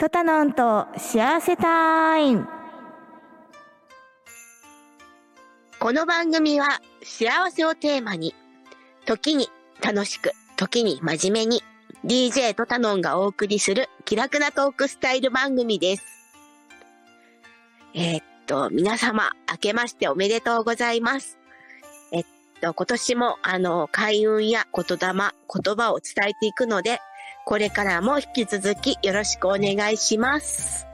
トタノンと幸せタイムこの番組は幸せをテーマに、時に楽しく、時に真面目に、DJ トタノンがお送りする気楽なトークスタイル番組です。えーっと、皆様、明けましておめでとうございます。えっと、今年も、あの、開運や言霊、言葉を伝えていくので、これからも引き続きよろしくお願いします。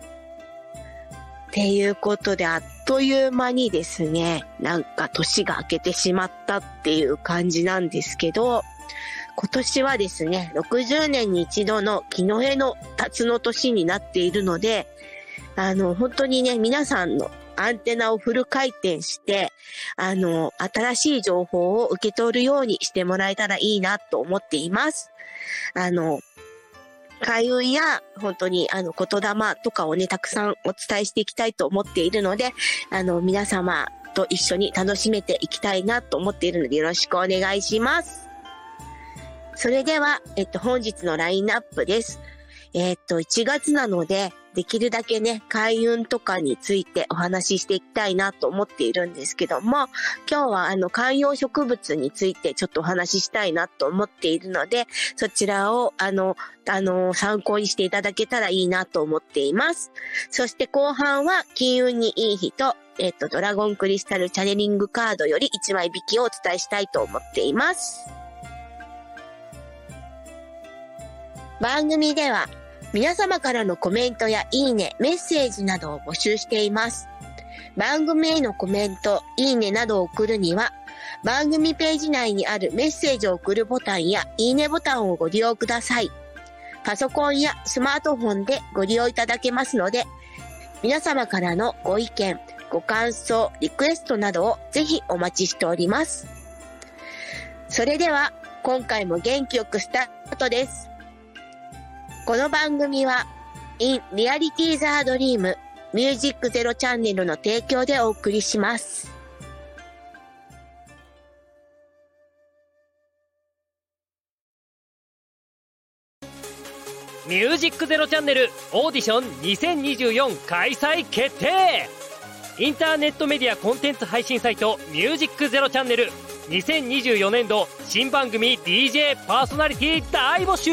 っていうことで、あっという間にですね、なんか年が明けてしまったっていう感じなんですけど、今年はですね、60年に一度の木の絵の辰の年になっているので、あの、本当にね、皆さんのアンテナをフル回転して、あの、新しい情報を受け取るようにしてもらえたらいいなと思っています。あの、開運や本当にあの言霊とかをね、たくさんお伝えしていきたいと思っているので、あの、皆様と一緒に楽しめていきたいなと思っているのでよろしくお願いします。それでは、えっと、本日のラインナップです。えっと、1月なので、できるだけね、開運とかについてお話ししていきたいなと思っているんですけども、今日はあの観葉植物についてちょっとお話ししたいなと思っているので、そちらをあの、あの、参考にしていただけたらいいなと思っています。そして後半は金運にいい日と、えっと、ドラゴンクリスタルチャネリングカードより1枚引きをお伝えしたいと思っています。番組では皆様からのコメントやいいね、メッセージなどを募集しています。番組へのコメント、いいねなどを送るには、番組ページ内にあるメッセージを送るボタンやいいねボタンをご利用ください。パソコンやスマートフォンでご利用いただけますので、皆様からのご意見、ご感想、リクエストなどをぜひお待ちしております。それでは、今回も元気よくスタートです。この番組は、In Reality the Dream Music Zero チャンネルの提供でお送りします。ミュージックゼロチャンネルオーディション2024開催決定インターネットメディアコンテンツ配信サイトミュージックゼロチャンネル2024年度新番組 DJ パーソナリティ大募集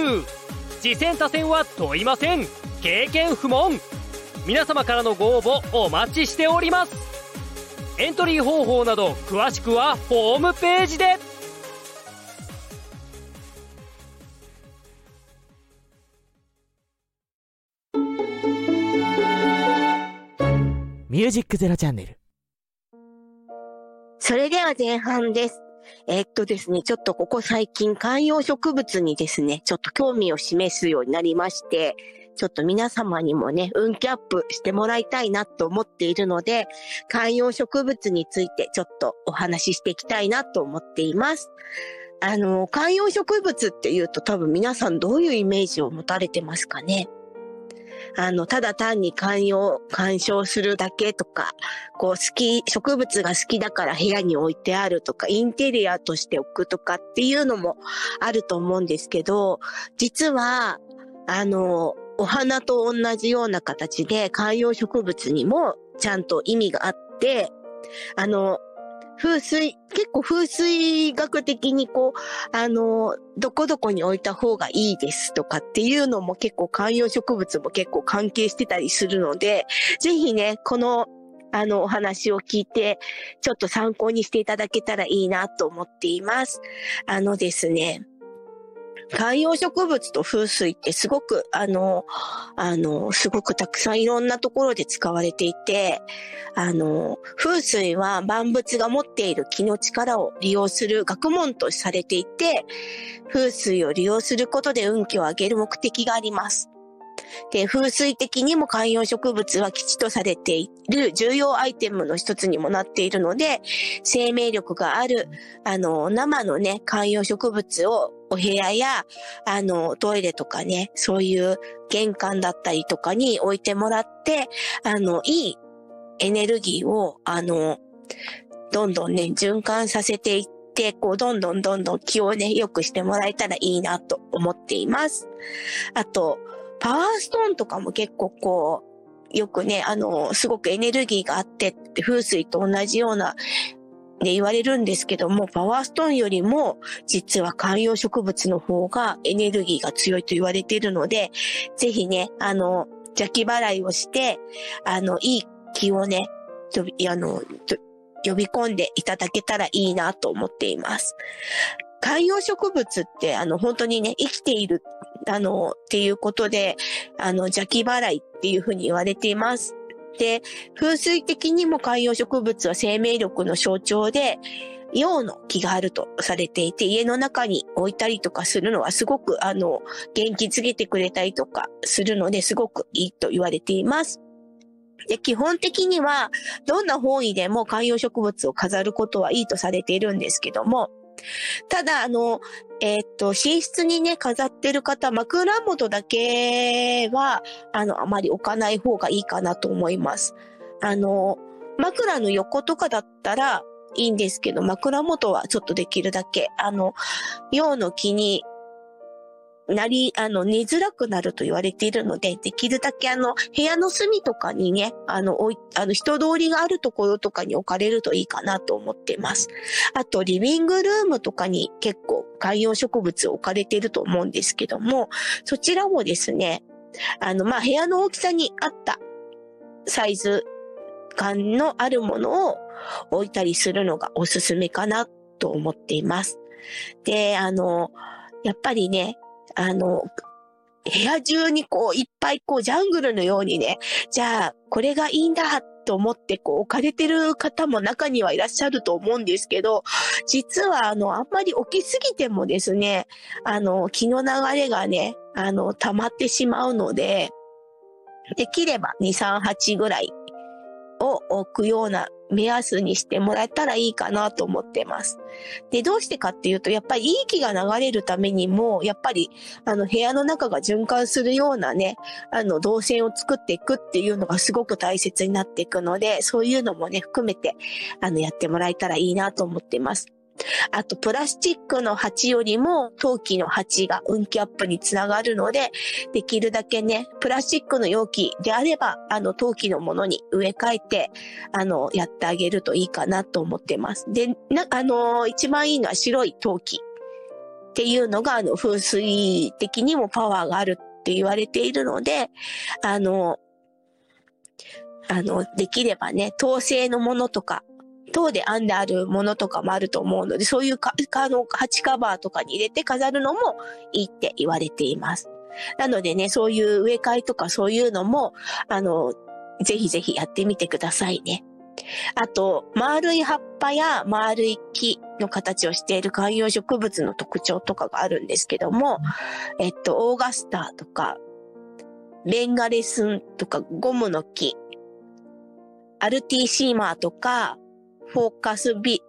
次戦他戦は問いません経験不問皆様からのご応募お待ちしておりますエントリー方法など詳しくはホームページでミュージックゼロチャンネル。それでは前半です。えーっとですね、ちょっとここ最近観葉植物にですね、ちょっと興味を示すようになりまして、ちょっと皆様にもね、運気アップしてもらいたいなと思っているので、観葉植物についてちょっとお話ししていきたいなと思っています。あの、観葉植物っていうと多分皆さんどういうイメージを持たれてますかね？あの、ただ単に観葉、鑑賞するだけとか、こう好き、植物が好きだから部屋に置いてあるとか、インテリアとして置くとかっていうのもあると思うんですけど、実は、あの、お花と同じような形で観葉植物にもちゃんと意味があって、あの、風水、結構風水学的にこう、あの、どこどこに置いた方がいいですとかっていうのも結構観葉植物も結構関係してたりするので、ぜひね、この、あの、お話を聞いて、ちょっと参考にしていただけたらいいなと思っています。あのですね、観葉植物と風水ってすごく、あの、あの、すごくたくさんいろんなところで使われていて、あの、風水は万物が持っている気の力を利用する学問とされていて、風水を利用することで運気を上げる目的があります。で、風水的にも観葉植物は基地とされている重要アイテムの一つにもなっているので、生命力がある、あの、生のね、観葉植物をお部屋や、あの、トイレとかね、そういう玄関だったりとかに置いてもらって、あの、いいエネルギーを、あの、どんどんね、循環させていって、こう、どんどんどんどん気をね、良くしてもらえたらいいなと思っています。あと、パワーストーンとかも結構こう、よくね、あの、すごくエネルギーがあってって風水と同じようなで言われるんですけども、パワーストーンよりも実は観葉植物の方がエネルギーが強いと言われているので、ぜひね、あの、邪気払いをして、あの、いい気をね、とあの、呼び込んでいただけたらいいなと思っています。観葉植物って、あの、本当にね、生きている、あの、っていうことで、あの、邪気払いっていうふうに言われています。で、風水的にも観葉植物は生命力の象徴で、陽の気があるとされていて、家の中に置いたりとかするのはすごく、あの、元気づけてくれたりとかするのですごくいいと言われています。で、基本的には、どんな方位でも観葉植物を飾ることはいいとされているんですけども、ただ、あの、えー、っと、寝室にね、飾ってる方、枕元だけは、あの、あまり置かない方がいいかなと思います。あの、枕の横とかだったらいいんですけど、枕元はちょっとできるだけ、あの、陽の気になり、あの、寝づらくなると言われているので、できるだけあの、部屋の隅とかにね、あの、おい、あの、人通りがあるところとかに置かれるといいかなと思ってます。あと、リビングルームとかに結構観葉植物置かれていると思うんですけども、そちらもですね、あの、まあ、部屋の大きさに合ったサイズ感のあるものを置いたりするのがおすすめかなと思っています。で、あの、やっぱりね、あの、部屋中にこう、いっぱいこう、ジャングルのようにね、じゃあ、これがいいんだと思ってこう、置かれてる方も中にはいらっしゃると思うんですけど、実はあの、あんまり置きすぎてもですね、あの、気の流れがね、あの、溜まってしまうので、できれば2、3、8ぐらいを置くような目安にしてもらえたらいいかなと思ってます。で、どうしてかっていうと、やっぱりいい気が流れるためにも、やっぱり、あの、部屋の中が循環するようなね、あの、動線を作っていくっていうのがすごく大切になっていくので、そういうのもね、含めて、あの、やってもらえたらいいなと思ってます。あと、プラスチックの鉢よりも陶器の鉢が運気アップにつながるので、できるだけね、プラスチックの容器であれば、あの、陶器のものに植え替えて、あの、やってあげるといいかなと思ってます。で、な、あの、一番いいのは白い陶器っていうのが、あの、風水的にもパワーがあるって言われているので、あの、あの、できればね、陶製のものとか、等で編んであるものとかもあると思うので、そういうか、あの、鉢カバーとかに入れて飾るのもいいって言われています。なのでね、そういう植え替えとかそういうのも、あの、ぜひぜひやってみてくださいね。あと、丸い葉っぱや丸い木の形をしている観葉植物の特徴とかがあるんですけども、えっと、オーガスターとか、ベンガレスンとかゴムの木、アルティシーマーとか、フォーカスビ、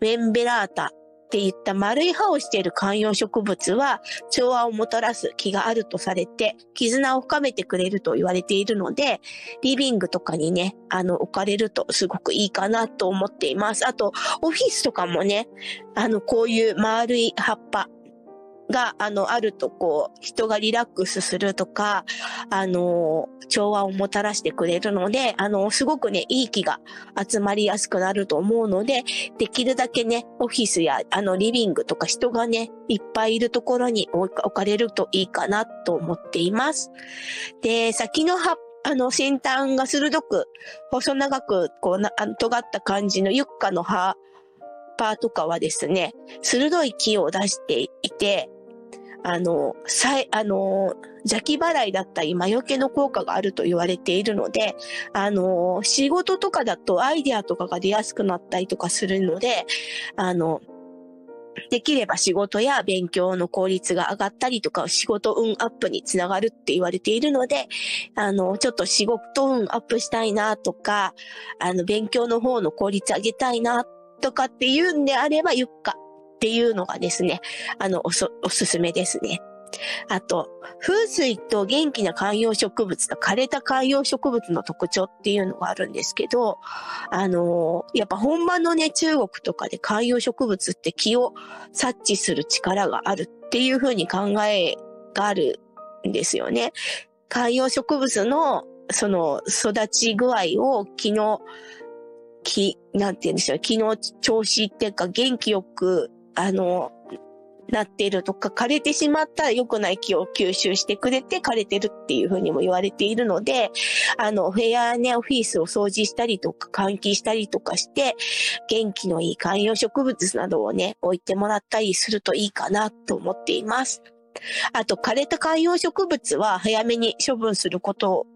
メンベラータっていった丸い葉をしている観葉植物は調和をもたらす気があるとされて、絆を深めてくれると言われているので、リビングとかにね、あの、置かれるとすごくいいかなと思っています。あと、オフィスとかもね、あの、こういう丸い葉っぱ、が、あの、あるとこう、人がリラックスするとか、あの、調和をもたらしてくれるので、あの、すごくね、いい気が集まりやすくなると思うので、できるだけね、オフィスや、あの、リビングとか人がね、いっぱいいるところに置かれるといいかなと思っています。で、先の葉あの、先端が鋭く、細長く、こうな、尖った感じのユッカの葉っぱとかはですね、鋭い木を出していて、あの、さい、あの、邪気払いだったり魔除けの効果があると言われているので、あの、仕事とかだとアイデアとかが出やすくなったりとかするので、あの、できれば仕事や勉強の効率が上がったりとか、仕事運アップにつながるって言われているので、あの、ちょっと仕事運アップしたいなとか、あの、勉強の方の効率上げたいなとかっていうんであれば、ゆっかっていうのがですね、あの、おそ、おすすめですね。あと、風水と元気な観葉植物と枯れた観葉植物の特徴っていうのがあるんですけど、あのー、やっぱ本場のね、中国とかで観葉植物って気を察知する力があるっていうふうに考えがあるんですよね。観葉植物の、その、育ち具合を気の、気、なんて言うんでしょう、気の調子っていうか元気よく、あの、なってるとか、枯れてしまったら良くない気を吸収してくれて枯れてるっていうふうにも言われているので、あの、部屋ね、オフィスを掃除したりとか、換気したりとかして、元気のいい観葉植物などをね、置いてもらったりするといいかなと思っています。あと、枯れた観葉植物は早めに処分すること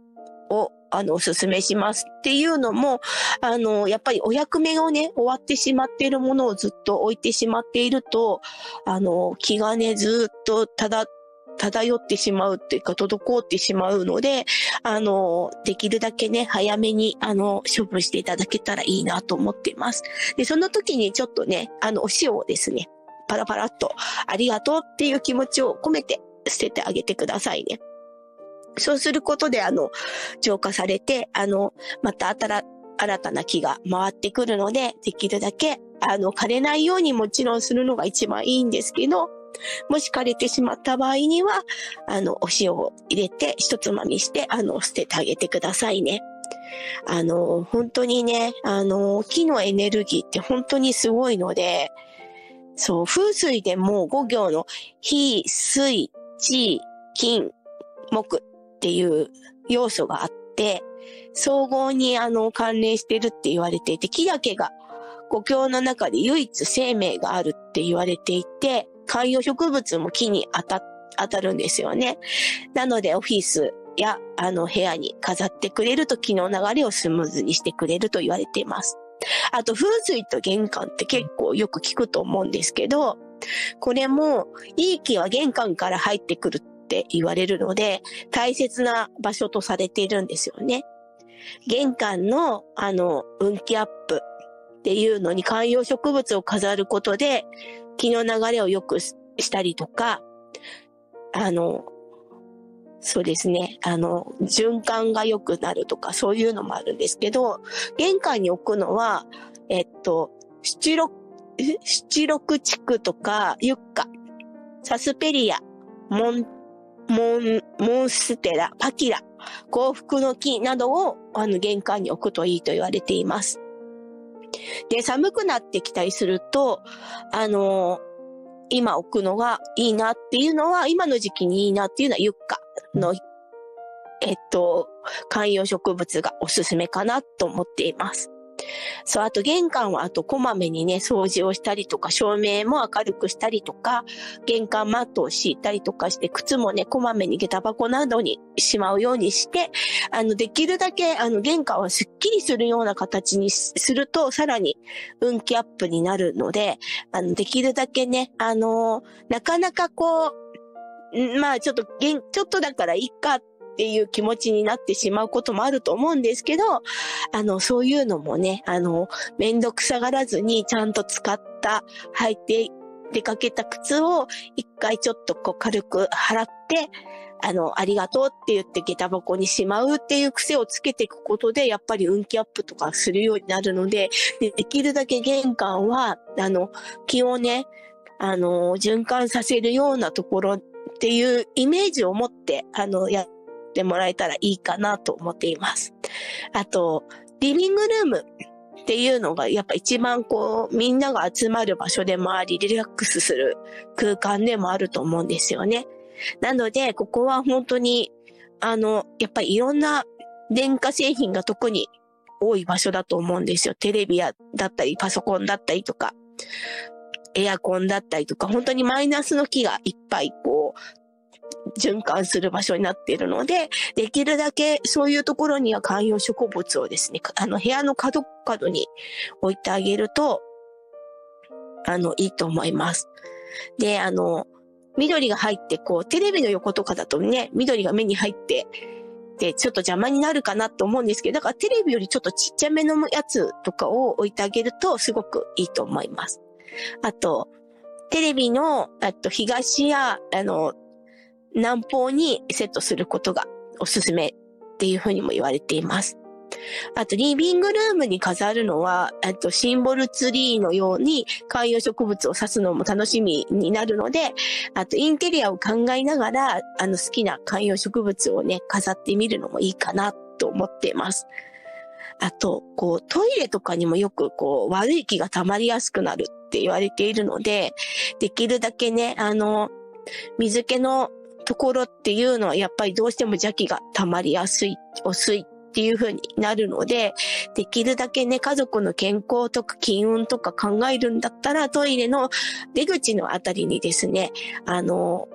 をあの、おすすめしますっていうのも、あの、やっぱりお役目をね、終わってしまっているものをずっと置いてしまっていると、あの、気がね、ずっとただ、漂ってしまうっていうか、滞ってしまうので、あの、できるだけね、早めに、あの、処分していただけたらいいなと思っています。で、その時にちょっとね、あの、お塩をですね、パラパラっと、ありがとうっていう気持ちを込めて捨ててあげてくださいね。そうすることで、あの、浄化されて、あの、また新新たな木が回ってくるので、できるだけ、あの、枯れないようにもちろんするのが一番いいんですけど、もし枯れてしまった場合には、あの、お塩を入れて、一つまみして、あの、捨ててあげてくださいね。あの、本当にね、あの、木のエネルギーって本当にすごいので、そう、風水でもう5行の火、水、地、金、木っていう要素があって、総合にあの関連してるって言われていて、木だけが五行の中で唯一生命があるって言われていて、観葉植物も木に当た、当たるんですよね。なのでオフィスやあの部屋に飾ってくれると気の流れをスムーズにしてくれると言われています。あと風水と玄関って結構よく聞くと思うんですけど、これもいい木は玄関から入ってくるって言われるので、大切な場所とされているんですよね。玄関の、あの、運気アップっていうのに観葉植物を飾ることで、気の流れを良くしたりとか、あの、そうですね。あの、循環が良くなるとか、そういうのもあるんですけど、玄関に置くのは、えっと、七六、七六地区とか、ユッカ、サスペリア、モンモン、モンステラ、パキラ、幸福の木などをあの玄関に置くといいと言われています。で、寒くなってきたりすると、あの今置くのがいいなっていうのは、今の時期にいいなっていうのはユッカの、えっと、観葉植物がおすすめかなと思っています。そう、あと玄関はあとこまめにね、掃除をしたりとか、照明も明るくしたりとか、玄関マットを敷いたりとかして、靴もね、こまめに下駄箱などにしまうようにして、あの、できるだけ、あの、玄関はすっきりするような形にすると、さらに運気アップになるので、あの、できるだけね、あのなかなかこう、まあちょっと、ちょっとだからいいかっっていう気持ちになってしまうこともあると思うんですけど、あの、そういうのもね、あの、めんどくさがらずにちゃんと使った、履いて出かけた靴を一回ちょっとこう軽く払って、あの、ありがとうって言って下駄箱にしまうっていう癖をつけていくことで、やっぱり運気アップとかするようになるので、でできるだけ玄関は、あの、気をね、あの、循環させるようなところっていうイメージを持って、あの、やってもらえたらいいかなと思っています。あと、リビングルームっていうのがやっぱ一番こうみんなが集まる場所でもありリラックスする空間でもあると思うんですよね。なのでここは本当にあのやっぱりいろんな電化製品が特に多い場所だと思うんですよ。テレビやだったりパソコンだったりとかエアコンだったりとか本当にマイナスの木がいっぱいこう循環する場所になっているので、できるだけそういうところには観葉植物をですね、あの部屋の角角に置いてあげると、あの、いいと思います。で、あの、緑が入って、こう、テレビの横とかだとね、緑が目に入って、で、ちょっと邪魔になるかなと思うんですけど、だからテレビよりちょっとちっちゃめのやつとかを置いてあげるとすごくいいと思います。あと、テレビの、あと東や、あの、南方にセットすることがおすすめっていうふうにも言われています。あと、リビングルームに飾るのは、えっと、シンボルツリーのように観葉植物を指すのも楽しみになるので、あと、インテリアを考えながら、あの、好きな観葉植物をね、飾ってみるのもいいかなと思っています。あと、こう、トイレとかにもよく、こう、悪い気が溜まりやすくなるって言われているので、できるだけね、あの、水気のところっていうのはやっぱりどうしても邪気が溜まりやすい、遅いっていう風になるので、できるだけね、家族の健康とか金運とか考えるんだったら、トイレの出口のあたりにですね、あの、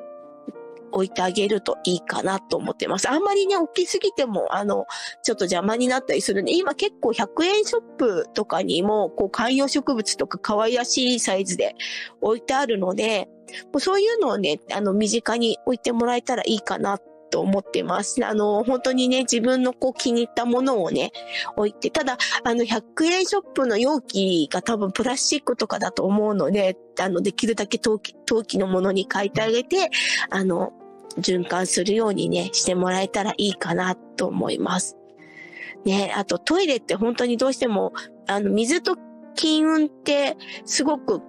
置いてあげるといいかなと思ってます。あんまりね、大きすぎても、あの、ちょっと邪魔になったりするんで、今結構100円ショップとかにも、こう、観葉植物とか可愛らしいサイズで置いてあるので、もうそういうのをね、あの、身近に置いてもらえたらいいかなと思ってます。あの、本当にね、自分のこう気に入ったものをね、置いて、ただ、あの、100円ショップの容器が多分プラスチックとかだと思うので、あの、できるだけ陶器、陶器のものに変えてあげて、あの、循環するようにね、してもらえたらいいかなと思います。ね、あとトイレって本当にどうしても、あの、水と金運ってすごく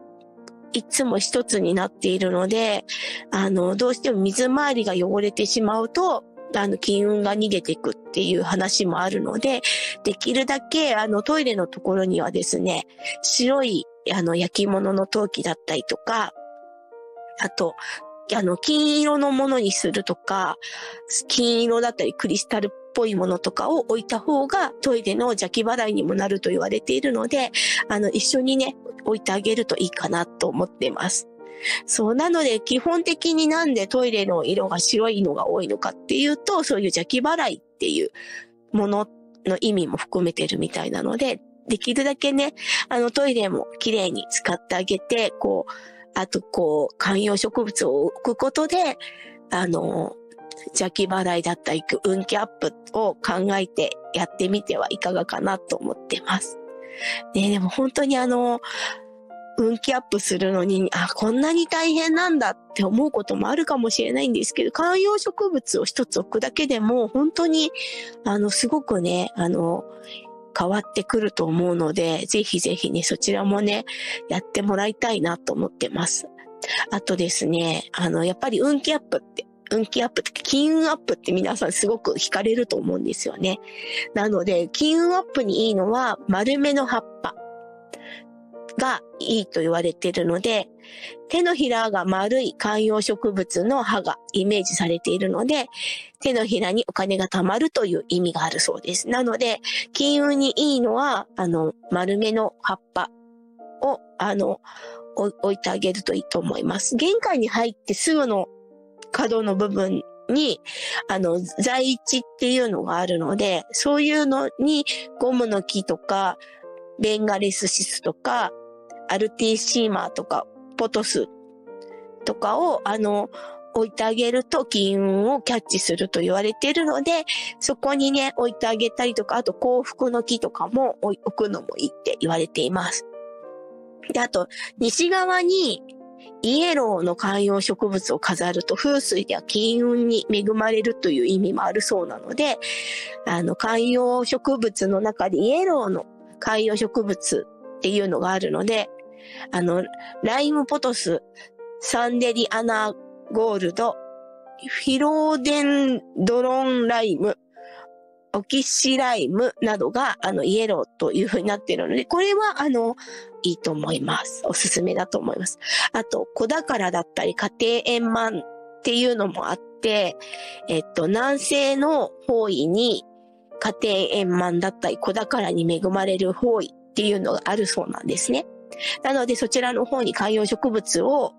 いつも一つになっているので、あの、どうしても水回りが汚れてしまうと、あの、金運が逃げていくっていう話もあるので、できるだけ、あの、トイレのところにはですね、白い、あの、焼き物の陶器だったりとか、あと、あの、金色のものにするとか、金色だったりクリスタルっぽいものとかを置いた方がトイレの邪気払いにもなると言われているので、あの、一緒にね、置いてあげるといいかなと思っています。そう、なので基本的になんでトイレの色が白いのが多いのかっていうと、そういう邪気払いっていうものの意味も含めてるみたいなので、できるだけね、あのトイレも綺麗に使ってあげて、こう、あとこう、観葉植物を置くことで、あの、邪気払いだったり、運気アップを考えてやってみてはいかがかなと思ってます。ねでも本当にあの、運気アップするのに、あ、こんなに大変なんだって思うこともあるかもしれないんですけど、観葉植物を一つ置くだけでも、本当に、あの、すごくね、あの、変わってくると思うので、ぜひぜひね、そちらもね、やってもらいたいなと思ってます。あとですね、あの、やっぱり運気アップって、運気アップって、金運アップって皆さんすごく惹かれると思うんですよね。なので、金運アップにいいのは、丸めの葉っぱがいいと言われてるので、手のひらが丸い観葉植物の葉がイメージされているので、手のひらにお金が貯まるという意味があるそうです。なので、金運にいいのは、あの、丸めの葉っぱを、あの、置いてあげるといいと思います。玄関に入ってすぐの角の部分に、あの、在地っていうのがあるので、そういうのにゴムの木とか、ベンガレスシスとか、アルティシーマーとか、ポトスとかを、あの、置いてあげると金運をキャッチすると言われているので、そこにね、置いてあげたりとか、あと幸福の木とかも置くのもいいって言われています。で、あと、西側にイエローの観葉植物を飾ると風水では金運に恵まれるという意味もあるそうなので、あの、観葉植物の中でイエローの観葉植物っていうのがあるので、あの、ライムポトス、サンデリアナゴールド、フィローデンドロンライム、オキシライムなどが、あの、イエローという風になっているので、これは、あの、いいと思います。おすすめだと思います。あと、子宝だったり、家庭円満っていうのもあって、えっと、南西の方位に、家庭円満だったり、子宝に恵まれる方位っていうのがあるそうなんですね。なので、そちらの方に観葉植物を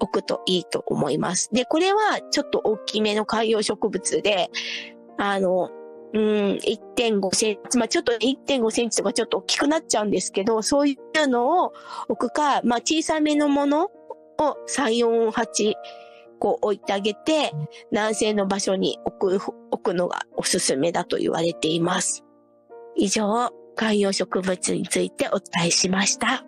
置くといいと思います。で、これはちょっと大きめの観葉植物で、あの、うん、1.5センチ、まあちょっと1.5センチとかちょっと大きくなっちゃうんですけど、そういうのを置くか、まあ小さめのものを3、4、8、こう置いてあげて、南西の場所に置く、置くのがおすすめだと言われています。以上、観葉植物についてお伝えしました。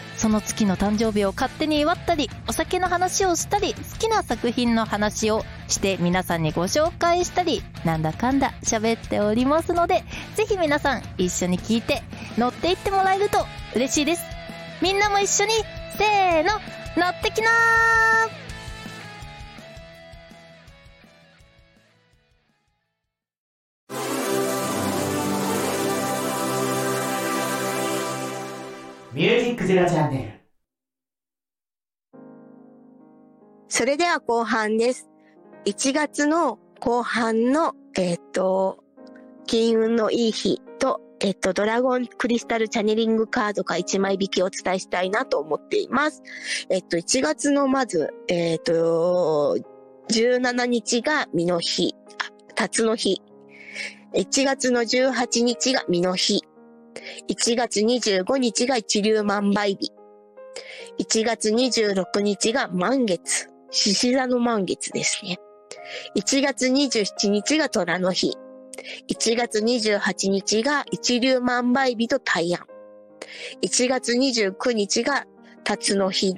その月の誕生日を勝手に祝ったり、お酒の話をしたり、好きな作品の話をして皆さんにご紹介したり、なんだかんだ喋っておりますので、ぜひ皆さん一緒に聞いて乗っていってもらえると嬉しいです。みんなも一緒に、せーの、乗ってきなーミュージックゼロチャンネルそれでは後半です。1月の後半の、えっ、と、金運のいい日と、えっ、と、ドラゴンクリスタルチャネリングカードが1枚引きをお伝えしたいなと思っています。えっ、と、1月のまず、えっ、と、17日が身の日、辰の日。1月の18日が身の日。1月25日が一粒万倍日。1月26日が満月。獅子座の満月ですね。1月27日が虎の日。1月28日が一粒万倍日と大安。1月29日が辰の日。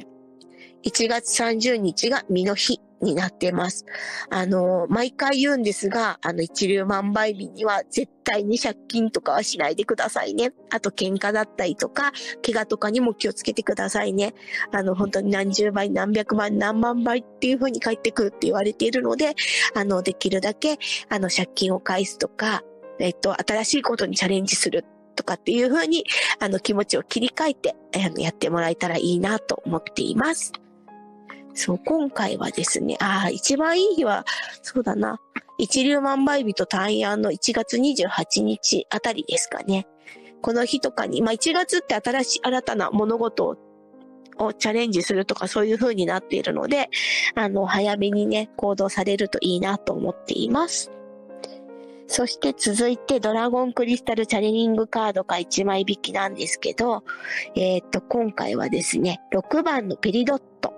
1月30日が身の日になってます。あの、毎回言うんですが、あの、一粒万倍日には絶対に借金とかはしないでくださいね。あと喧嘩だったりとか、怪我とかにも気をつけてくださいね。あの、本当に何十倍、何百倍、何万倍っていう風に返ってくるって言われているので、あの、できるだけ、あの、借金を返すとか、えっと、新しいことにチャレンジするとかっていう風に、あの、気持ちを切り替えて、あの、やってもらえたらいいなと思っています。そう、今回はですね、ああ、一番いい日は、そうだな、一粒万倍日と大安の1月28日あたりですかね。この日とかに、まあ1月って新しい、新たな物事をチャレンジするとかそういう風になっているので、あの、早めにね、行動されるといいなと思っています。そして続いてドラゴンクリスタルチャネリングカードが1枚引きなんですけど、えーっと、今回はですね、6番のペリドット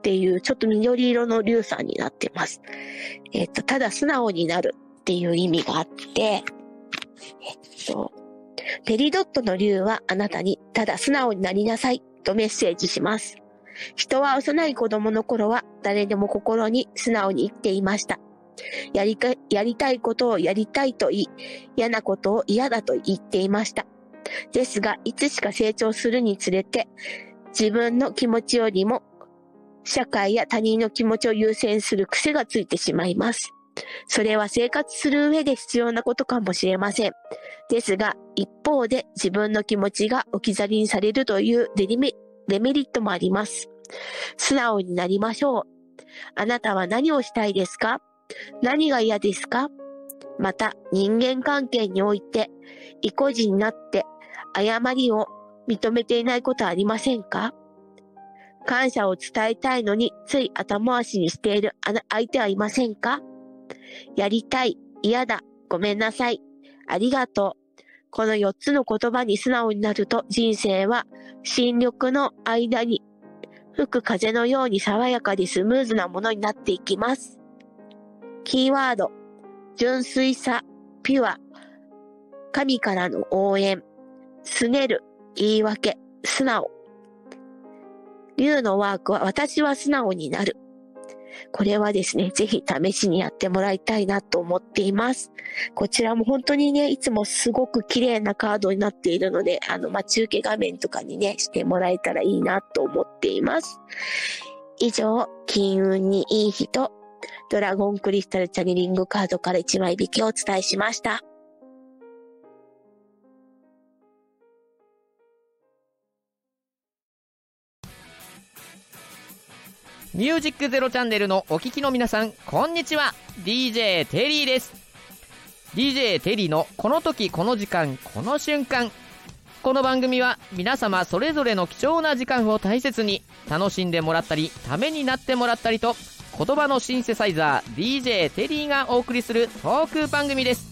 っていうちょっと緑色の竜さんになってます。えっと、ただ素直になるっていう意味があって、えっと、ペリドットの竜はあなたにただ素直になりなさいとメッセージします。人は幼い子供の頃は誰でも心に素直に生きていました。やりか、やりたいことをやりたいと言い、嫌なことを嫌だと言っていました。ですが、いつしか成長するにつれて、自分の気持ちよりも、社会や他人の気持ちを優先する癖がついてしまいます。それは生活する上で必要なことかもしれません。ですが、一方で自分の気持ちが置き去りにされるというデメデメリットもあります。素直になりましょう。あなたは何をしたいですか？何が嫌ですか？また、人間関係において、意固地になって、誤りを認めていないことはありませんか？感謝を伝えたいのに、つい後回しにしている相手はいませんか？やりたい、嫌だ、ごめんなさい、ありがとう。この4つの言葉に素直になると人生は新緑の間に吹く風のように爽やかでスムーズなものになっていきます。キーワード、純粋さ、ピュア、神からの応援、すねる、言い訳、素直。竜のワークは私は素直になる。これはですね、ぜひ試しにやってもらいたいなと思っています。こちらも本当にね、いつもすごく綺麗なカードになっているので、あの、待ち受け画面とかにね、してもらえたらいいなと思っています。以上、金運にいい日と、ドラゴンクリスタルチャネリングカードから1枚引きをお伝えしました。ミュージックゼロチャンネルのお聞きの皆さん、こんにちは。DJ テリーです。DJ テリーのこの時この時間この瞬間。この番組は皆様それぞれの貴重な時間を大切に楽しんでもらったりためになってもらったりと言葉のシンセサイザー DJ テリーがお送りするトーク番組です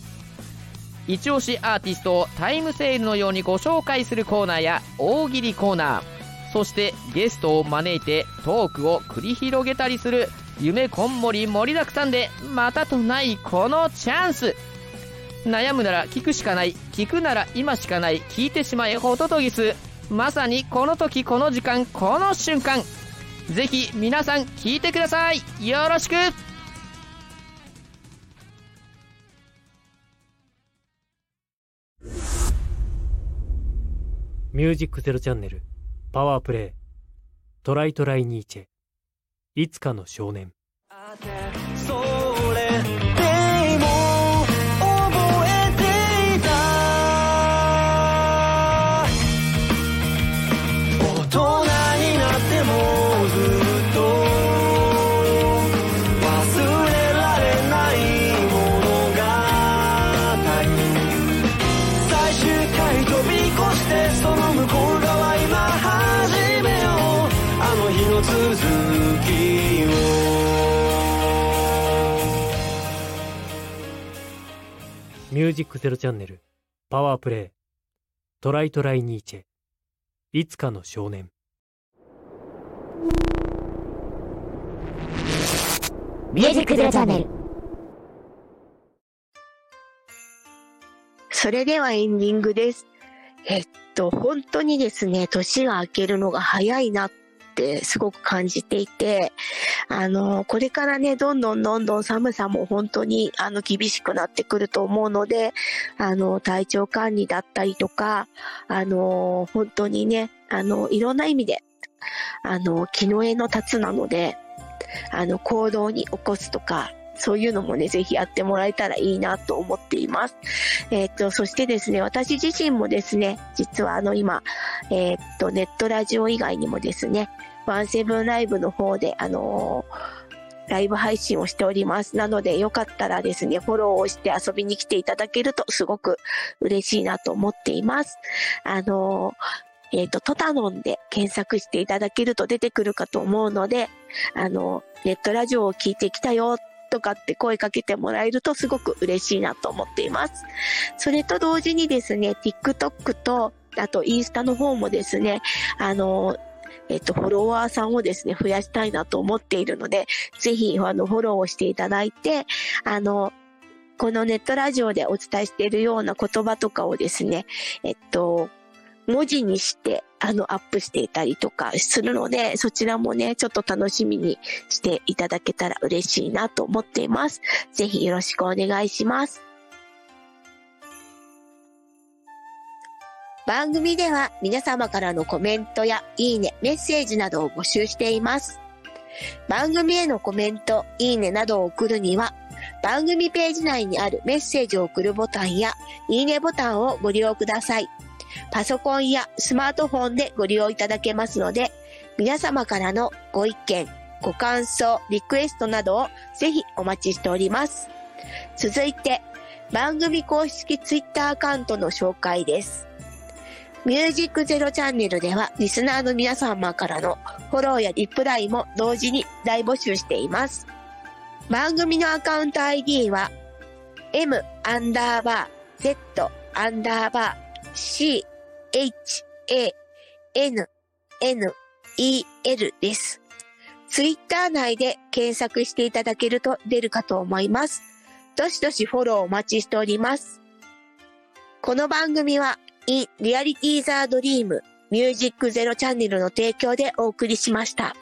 一押しアーティストをタイムセールのようにご紹介するコーナーや大喜利コーナーそしてゲストを招いてトークを繰り広げたりする夢こんもり盛りだくさんでまたとないこのチャンス。悩むなら聞くしかない聞くなら今しかない聞いてしまえホトトギスまさにこの時この時間この瞬間。ぜひ皆さん聞いてください。よろしく。ミュージックゼロチャンネル。パワープレイ。トライトライニーチェいつかの少年。ュージックゼロチャンネルパワープレイトライトライニーチェ。いつかの少年。ミュージックゼロチャンネル。それではエンディングです。えっと、本当にですね、年が明けるのが早いなってすごく感じていて、あの、これからね、どんどんどんどん寒さも本当に、あの、厳しくなってくると思うので、あの、体調管理だったりとか、あの、本当にね、あの、いろんな意味で、あの、気の絵の立つなので、あの、行動に起こすとか、そういうのもね、ぜひやってもらえたらいいなと思っています。えっと、そしてですね、私自身もですね、実はあの今、えっと、ネットラジオ以外にもですね、ワンセブンライブの方で、あのーライブ配信をしております。なので、よかったらですね、フォローをして遊びに来ていただけるとすごく嬉しいなと思っています。あのーえっ、と、トタノンで検索していただけると出てくるかと思うので、あの、ネットラジオを聞いてきたよとかって声かけてもらえるとすごく嬉しいなと思っています。それと同時にですね、TikTok と、あとインスタの方もですね、あの、えっと、フォロワーさんをですね、増やしたいなと思っているので、ぜひ、あの、フォローをしていただいて、あの、このネットラジオでお伝えしているような言葉とかをですね、えっと、文字にして、あの、アップしていたりとかするので、そちらもね、ちょっと楽しみにしていただけたら嬉しいなと思っています。ぜひよろしくお願いします。番組では皆様からのコメントやいいね、メッセージなどを募集しています。番組へのコメント、いいねなどを送るには、番組ページ内にあるメッセージを送るボタンや、いいねボタンをご利用ください。パソコンやスマートフォンでご利用いただけますので、皆様からのご意見、ご感想、リクエストなどをぜひお待ちしております。続いて、番組公式ツイッターアカウントの紹介です。ミュージックゼロチャンネルでは、リスナーの皆様からのフォローやリプライも同時に大募集しています。番組のアカウント ID は、m アンダーバー z アンダーバー c h a n n e l です。ツイッター内で検索していただけると出るかと思います。どしどしフォローお待ちしております。この番組は、in Reality the Dream ミュージックゼロチャンネルの提供でお送りしました。